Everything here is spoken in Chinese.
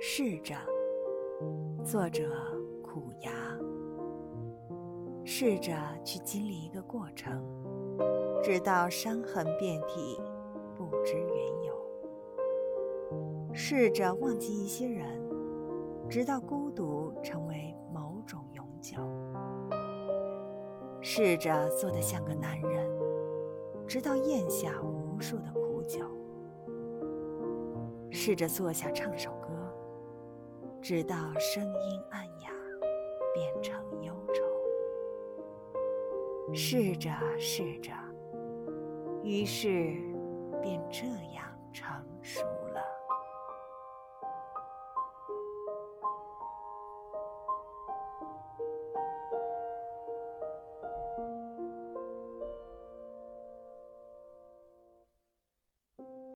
试着，作者苦牙。试着去经历一个过程，直到伤痕遍体，不知缘由。试着忘记一些人，直到孤独成为某种永久。试着做得像个男人，直到咽下无数的苦酒。试着坐下唱首歌，直到声音暗哑，变成忧愁。试着试着，于是便这样成熟。